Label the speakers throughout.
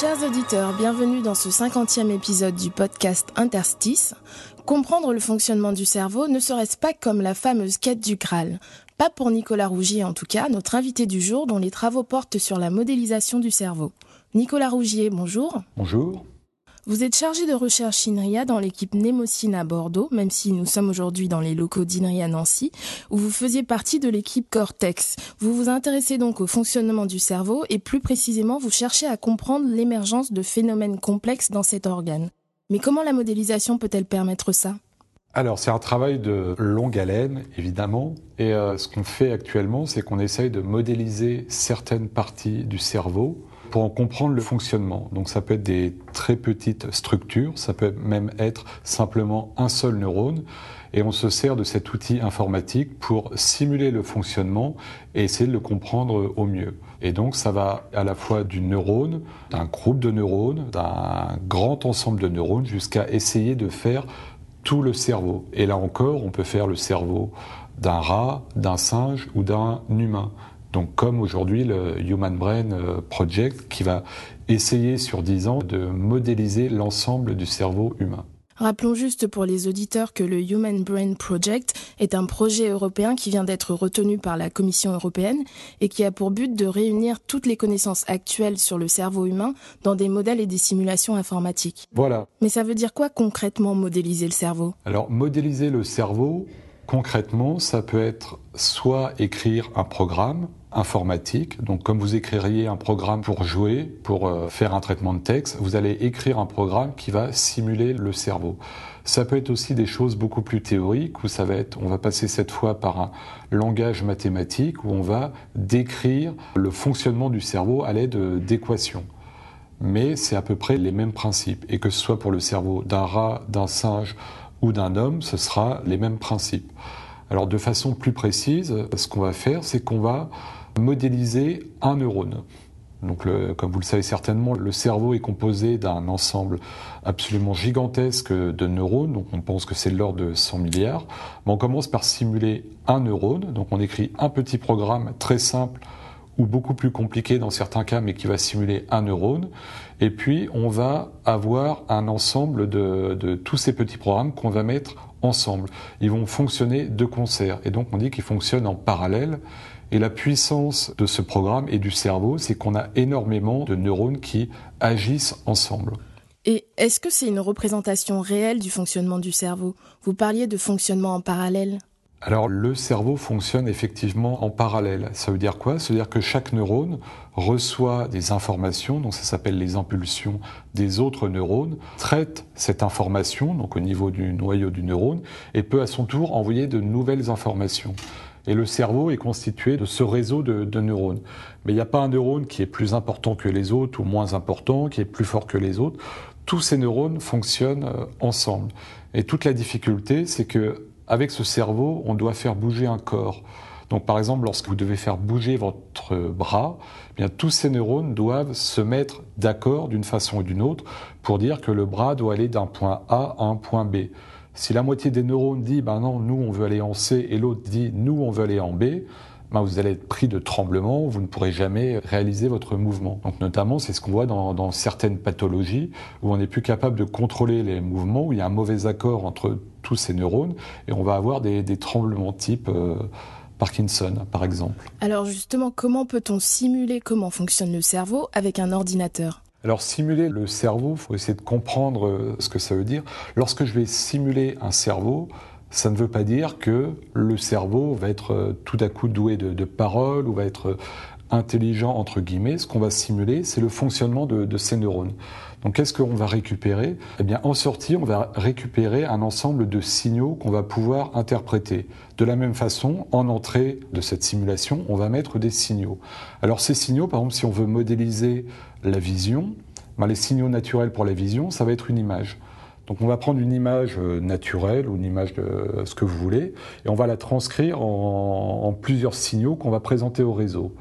Speaker 1: Chers auditeurs, bienvenue dans ce 50e épisode du podcast Interstice. Comprendre le fonctionnement du cerveau ne serait-ce pas comme la fameuse quête du Graal? Pas pour Nicolas Rougier en tout cas, notre invité du jour dont les travaux portent sur la modélisation du cerveau. Nicolas Rougier, bonjour.
Speaker 2: Bonjour.
Speaker 1: Vous êtes chargé de recherche INRIA dans l'équipe Némocine à Bordeaux, même si nous sommes aujourd'hui dans les locaux d'INRIA Nancy, où vous faisiez partie de l'équipe Cortex. Vous vous intéressez donc au fonctionnement du cerveau et plus précisément vous cherchez à comprendre l'émergence de phénomènes complexes dans cet organe. Mais comment la modélisation peut-elle permettre ça?
Speaker 2: Alors, c'est un travail de longue haleine, évidemment. Et euh, ce qu'on fait actuellement, c'est qu'on essaye de modéliser certaines parties du cerveau pour en comprendre le fonctionnement. Donc, ça peut être des très petites structures, ça peut même être simplement un seul neurone. Et on se sert de cet outil informatique pour simuler le fonctionnement et essayer de le comprendre au mieux. Et donc, ça va à la fois du neurone, d'un groupe de neurones, d'un grand ensemble de neurones, jusqu'à essayer de faire tout le cerveau. Et là encore, on peut faire le cerveau d'un rat, d'un singe ou d'un humain. Donc comme aujourd'hui le Human Brain euh, Project qui va essayer sur 10 ans de modéliser l'ensemble du cerveau humain.
Speaker 1: Rappelons juste pour les auditeurs que le Human Brain Project est un projet européen qui vient d'être retenu par la Commission européenne et qui a pour but de réunir toutes les connaissances actuelles sur le cerveau humain dans des modèles et des simulations informatiques.
Speaker 2: Voilà.
Speaker 1: Mais ça veut dire quoi concrètement modéliser le cerveau?
Speaker 2: Alors modéliser le cerveau, concrètement, ça peut être soit écrire un programme informatique, donc comme vous écririez un programme pour jouer, pour euh, faire un traitement de texte, vous allez écrire un programme qui va simuler le cerveau. Ça peut être aussi des choses beaucoup plus théoriques où ça va être, on va passer cette fois par un langage mathématique où on va décrire le fonctionnement du cerveau à l'aide d'équations. Mais c'est à peu près les mêmes principes. Et que ce soit pour le cerveau d'un rat, d'un singe ou d'un homme, ce sera les mêmes principes. Alors de façon plus précise, ce qu'on va faire, c'est qu'on va modéliser un neurone. Comme vous le savez certainement, le cerveau est composé d'un ensemble absolument gigantesque de neurones. Donc, on pense que c'est l'ordre de 100 milliards. Mais on commence par simuler un neurone. Donc, on écrit un petit programme très simple ou beaucoup plus compliqué dans certains cas, mais qui va simuler un neurone. Et puis, on va avoir un ensemble de, de tous ces petits programmes qu'on va mettre ensemble. Ils vont fonctionner de concert. Et donc, on dit qu'ils fonctionnent en parallèle. Et la puissance de ce programme et du cerveau, c'est qu'on a énormément de neurones qui agissent ensemble.
Speaker 1: Et est-ce que c'est une représentation réelle du fonctionnement du cerveau? Vous parliez de fonctionnement en parallèle.
Speaker 2: Alors le cerveau fonctionne effectivement en parallèle. Ça veut dire quoi? Ça veut dire que chaque neurone reçoit des informations, donc ça s'appelle les impulsions des autres neurones, traite cette information, donc au niveau du noyau du neurone, et peut à son tour envoyer de nouvelles informations. Et le cerveau est constitué de ce réseau de, de neurones. Mais il n'y a pas un neurone qui est plus important que les autres ou moins important, qui est plus fort que les autres. Tous ces neurones fonctionnent euh, ensemble. Et toute la difficulté, c'est que avec ce cerveau, on doit faire bouger un corps. Donc par exemple, lorsque vous devez faire bouger votre bras, eh bien tous ces neurones doivent se mettre d'accord d'une façon ou d'une autre pour dire que le bras doit aller d'un point A à un point B. Si la moitié des neurones dit ben non, nous on veut aller en C et l'autre dit nous on veut aller en B, ben vous allez être pris de tremblement, vous ne pourrez jamais réaliser votre mouvement. Donc notamment, c'est ce qu'on voit dans, dans, certaines pathologies où on n'est plus capable de contrôler les mouvements, où il y a un mauvais accord entre tous ces neurones et on va avoir des, des tremblements type euh, Parkinson, par exemple.
Speaker 1: Alors justement, comment peut-on simuler comment fonctionne le cerveau avec un ordinateur?
Speaker 2: Alors simuler le cerveau, il faut essayer de comprendre ce que ça veut dire. Lorsque je vais simuler un cerveau, ça ne veut pas dire que le cerveau va être tout à coup doué de, de paroles ou va être intelligent entre guillemets. Ce qu'on va simuler, c'est le fonctionnement de, de, ces neurones. Donc qu'est-ce qu'on va récupérer? Eh bien en sortie, on va récupérer un ensemble de signaux qu'on va pouvoir interpréter. De la même façon, en entrée de cette simulation, on va mettre des signaux. Alors ces signaux, par exemple, si on veut modéliser la vision, ben, les signaux naturels pour la vision, ça va être une image. Donc on va prendre une image naturelle ou une image de ce que vous voulez et on va la transcrire en, en plusieurs signaux qu'on va présenter au réseau.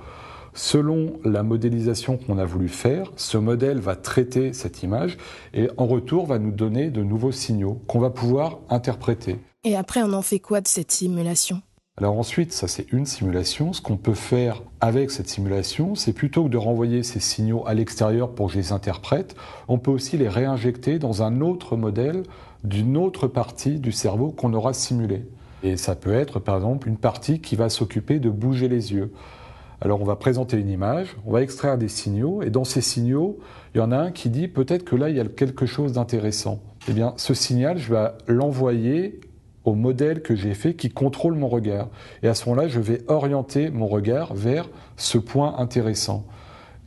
Speaker 2: Selon la modélisation qu'on a voulu faire, ce modèle va traiter cette image et en retour va nous donner de nouveaux signaux qu'on va pouvoir interpréter.
Speaker 1: Et après, on en fait quoi de cette simulation?
Speaker 2: Alors ensuite, ça c'est une simulation. Ce qu'on peut faire avec cette simulation, c'est plutôt que de renvoyer ces signaux à l'extérieur pour que je les interprète, on peut aussi les réinjecter dans un autre modèle d'une autre partie du cerveau qu'on aura simulé. Et ça peut être par exemple une partie qui va s'occuper de bouger les yeux. Alors on va présenter une image, on va extraire des signaux, et dans ces signaux, il y en a un qui dit peut-être que là il y a quelque chose d'intéressant. Eh bien, ce signal, je vais l'envoyer au modèle que j'ai fait qui contrôle mon regard. Et à ce moment-là, je vais orienter mon regard vers ce point intéressant.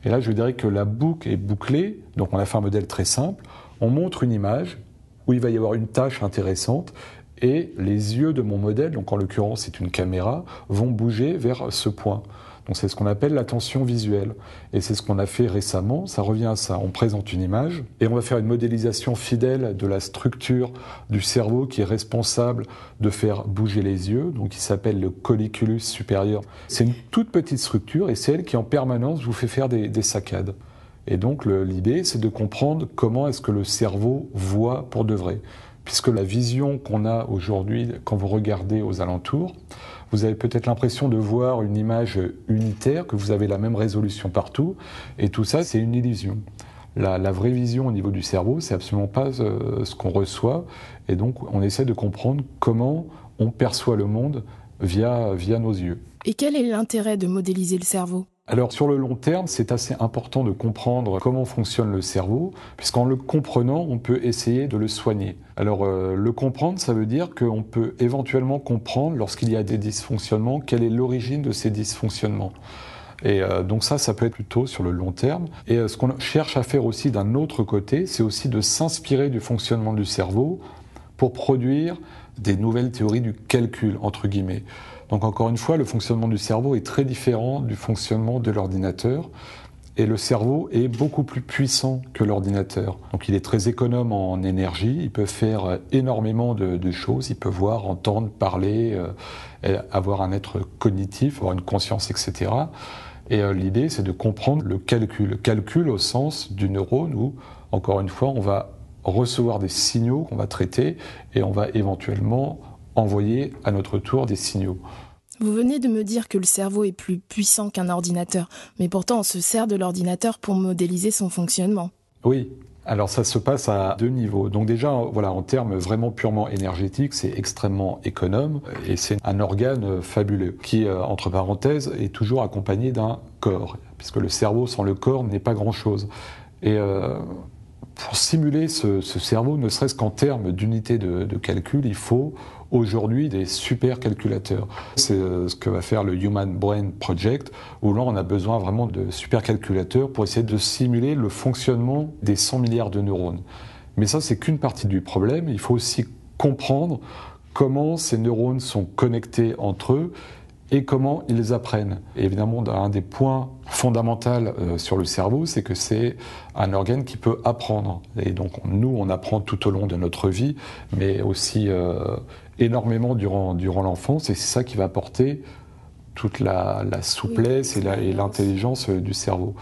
Speaker 2: Et là, je dirais que la boucle est bouclée. Donc, on a fait un modèle très simple. On montre une image où il va y avoir une tâche intéressante et les yeux de mon modèle, donc en l'occurrence c'est une caméra, vont bouger vers ce point. Donc c'est ce qu'on appelle l'attention visuelle. Et c'est ce qu'on a fait récemment, ça revient à ça. On présente une image et on va faire une modélisation fidèle de la structure du cerveau qui est responsable de faire bouger les yeux, donc qui s'appelle le colliculus supérieur. C'est une toute petite structure et c'est elle qui en permanence vous fait faire des, des saccades. Et donc l'idée c'est de comprendre comment est-ce que le cerveau voit pour de vrai. Puisque la vision qu'on a aujourd'hui quand vous regardez aux alentours, vous avez peut-être l'impression de voir une image unitaire, que vous avez la même résolution partout, et tout ça, c'est une illusion. La, vraie vision au niveau du cerveau, c'est absolument pas euh, ce qu'on reçoit, et donc on essaie de comprendre comment on perçoit le monde via, via nos yeux.
Speaker 1: Et quel est l'intérêt de modéliser le cerveau?
Speaker 2: Alors sur le long terme, c'est assez important de comprendre comment fonctionne le cerveau, puisqu'en le comprenant, on peut essayer de le soigner. Alors euh, le comprendre, ça veut dire qu'on peut éventuellement comprendre lorsqu'il y a des dysfonctionnements, quelle est l'origine de ces dysfonctionnements. Et euh, donc ça, ça peut être plutôt sur le long terme. Et euh, ce qu'on cherche à faire aussi d'un autre côté, c'est aussi de s'inspirer du fonctionnement du cerveau pour produire des nouvelles théories du calcul, entre guillemets. Donc encore une fois, le fonctionnement du cerveau est très différent du fonctionnement de l'ordinateur. Et le cerveau est beaucoup plus puissant que l'ordinateur. Donc il est très économe en énergie, il peut faire énormément de, choses, il peut voir, entendre, parler, euh, avoir un être cognitif, avoir une conscience, etc. Et euh, l'idée, c'est de comprendre le calcul. Le calcul au sens du neurone où, encore une fois, on va recevoir des signaux qu'on va traiter et on va éventuellement envoyer à notre tour des signaux.
Speaker 1: Vous venez de me dire que le cerveau est plus puissant qu'un ordinateur, mais pourtant on se sert de l'ordinateur pour modéliser son fonctionnement.
Speaker 2: Oui, alors ça se passe à deux niveaux. Donc déjà, voilà, en termes vraiment purement énergétiques, c'est extrêmement économe et c'est un organe fabuleux qui, euh, entre parenthèses, est toujours accompagné d'un corps, puisque le cerveau sans le corps n'est pas grand-chose. Et euh, pour simuler ce, cerveau, ne serait-ce qu'en termes d'unité de, calcul, il faut aujourd'hui des supercalculateurs. C'est euh, ce que va faire le Human Brain Project, où là on a besoin vraiment de supercalculateurs pour essayer de simuler le fonctionnement des 100 milliards de neurones. Mais ça, c'est qu'une partie du problème. Il faut aussi comprendre comment ces neurones sont connectés entre eux et comment ils apprennent. Évidemment, un des points fondamentaux euh, sur le cerveau, c'est que c'est un organe qui peut apprendre. Et donc, nous, on apprend tout au long de notre vie, mais aussi euh, énormément durant, durant l'enfance, et c'est ça qui va apporter toute la, souplesse et l'intelligence euh, du cerveau.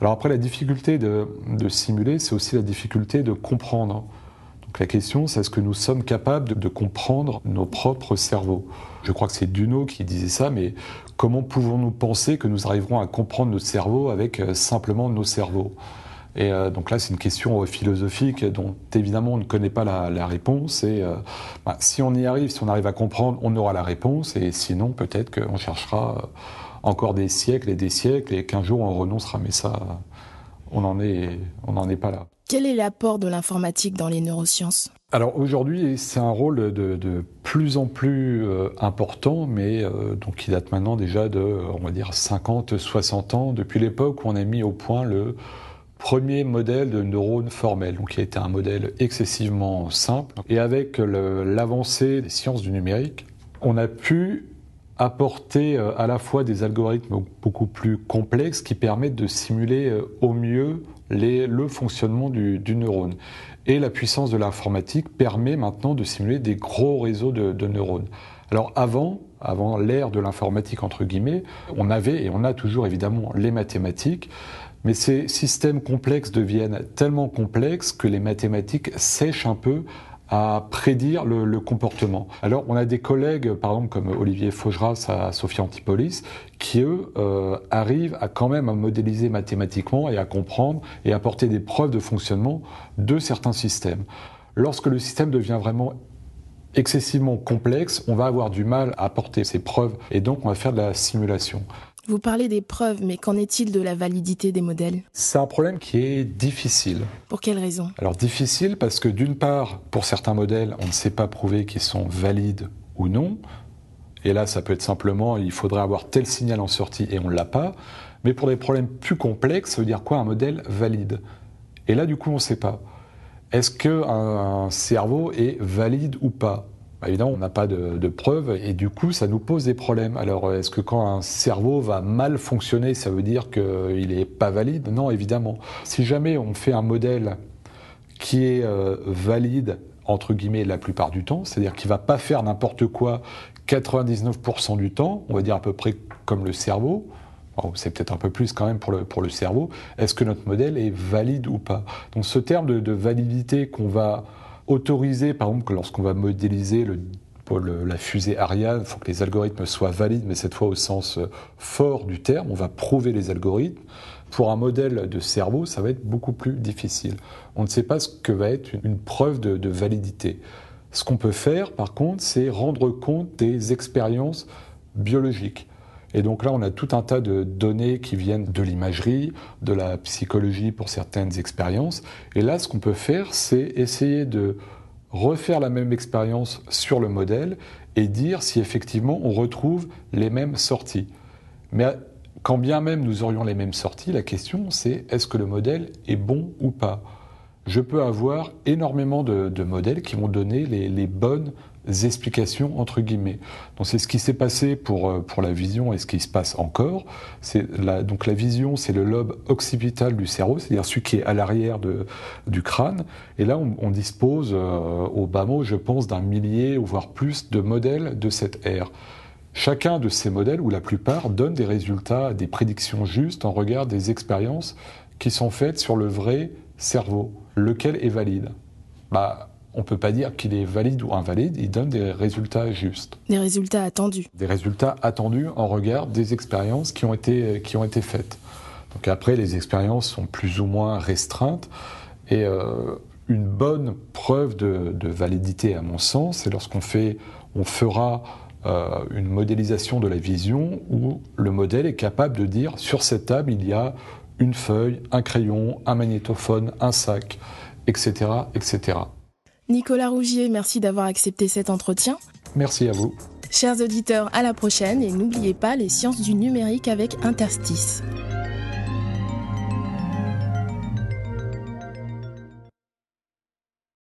Speaker 2: Alors après, la difficulté de, de simuler, c'est aussi la difficulté de comprendre. La question, c'est est-ce que nous sommes capables de, comprendre nos propres cerveaux? Je crois que c'est Duno qui disait ça, mais comment pouvons-nous penser que nous arriverons à comprendre notre cerveau avec euh, simplement nos cerveaux? Et euh, donc là, c'est une question philosophique dont évidemment on ne connaît pas la, réponse. Et euh, bah, si on y arrive, si on arrive à comprendre, on aura la réponse. Et sinon, peut-être qu'on cherchera encore des siècles et des siècles et qu'un jour on renoncera. Mais ça, on n'en est, on n'en est pas là.
Speaker 1: Quel est l'apport de l'informatique dans les neurosciences?
Speaker 2: Alors aujourd'hui, c'est un rôle de, plus en plus euh, important, mais euh, donc qui date maintenant déjà de, on va dire, 50, 60 ans, depuis l'époque où on a mis au point le premier modèle de neurone formel, donc qui a été un modèle excessivement simple. Et avec l'avancée des sciences du numérique, on a pu apporter euh, à la fois des algorithmes beaucoup plus complexes qui permettent de simuler au mieux le fonctionnement du, neurone. Et la puissance de l'informatique permet maintenant de simuler des gros réseaux de, neurones. Alors avant, avant l'ère de l'informatique entre guillemets, on avait et on a toujours évidemment les mathématiques, mais ces systèmes complexes deviennent tellement complexes que les mathématiques sèchent un peu à prédire le, comportement. Alors, on a des collègues, par exemple, comme Olivier Faugeras à Sophie Antipolis, qui, eux, euh, arrivent à quand même à modéliser mathématiquement et à comprendre et apporter des preuves de fonctionnement de certains systèmes. Lorsque le système devient vraiment excessivement complexe, on va avoir du mal à apporter ces preuves et donc on va faire de la simulation.
Speaker 1: Vous parlez des preuves, mais qu'en est-il de la validité des modèles?
Speaker 2: C'est un problème qui est difficile.
Speaker 1: Pour quelle raison?
Speaker 2: Alors difficile parce que d'une part, pour certains modèles, on ne sait pas prouver qu'ils sont valides ou non. Et là, ça peut être simplement, il faudrait avoir tel signal en sortie et on ne l'a pas. Mais pour des problèmes plus complexes, ça veut dire quoi un modèle valide? Et là, du coup, on ne sait pas. Est-ce qu'un cerveau est valide ou pas? Bah, évidemment, on n'a pas de, preuves et du coup, ça nous pose des problèmes. Alors, est-ce que quand un cerveau va mal fonctionner, ça veut dire qu'il n'est pas valide? Non, évidemment. Si jamais on fait un modèle qui est euh, valide, entre guillemets, la plupart du temps, c'est-à-dire qu'il ne va pas faire n'importe quoi 99% du temps, on va dire à peu près comme le cerveau, c'est peut-être un peu plus quand même pour le, pour le cerveau, est-ce que notre modèle est valide ou pas? Donc ce terme de, de validité qu'on va autoriser, par exemple, lorsqu'on va modéliser la fusée Ariane, il faut que les algorithmes soient valides, mais cette fois au sens euh, fort du terme, on va prouver les algorithmes. Pour un modèle de cerveau, ça va être beaucoup plus difficile. On ne sait pas ce que va être une preuve de validité. Ce qu'on peut faire, par contre, c'est rendre compte des expériences biologiques. Et donc là, on a tout un tas de données qui viennent de l'imagerie, de la psychologie pour certaines expériences. Et là, ce qu'on peut faire, c'est essayer de refaire la même expérience sur le modèle et dire si effectivement on retrouve les mêmes sorties. Mais quand bien même nous aurions les mêmes sorties, la question c'est est-ce que le modèle est bon ou pas? Je peux avoir énormément de, modèles qui vont donner les, bonnes explications entre guillemets. Donc c'est ce qui s'est passé pour, euh, pour la vision et ce qui se passe encore. C'est la, donc la vision, c'est le lobe occipital du cerveau, c'est-à-dire celui qui est à l'arrière du crâne. Et là, on, dispose euh, au bas mot, je pense, d'un millier ou voire plus de modèles de cette aire. Chacun de ces modèles, ou la plupart, donne des résultats, des prédictions justes en regard des expériences qui sont faites sur le vrai cerveau. Lequel est valide? Bah, on ne peut pas dire qu'il est valide ou invalide, il donne des résultats justes.
Speaker 1: Des résultats attendus.
Speaker 2: Des résultats attendus en regard des expériences qui ont été, qui ont été faites. Donc après, les expériences sont plus ou moins restreintes et euh, une bonne preuve de, validité, à mon sens, c'est lorsqu'on fait, on fera euh, une modélisation de la vision où le modèle est capable de dire sur cette table il y a une feuille, un crayon, un magnétophone, un sac, etc., etc.
Speaker 1: Nicolas Rougier, merci d'avoir accepté cet entretien.
Speaker 2: Merci à vous.
Speaker 1: Chers auditeurs, à la prochaine et n'oubliez pas les sciences du numérique avec interstice.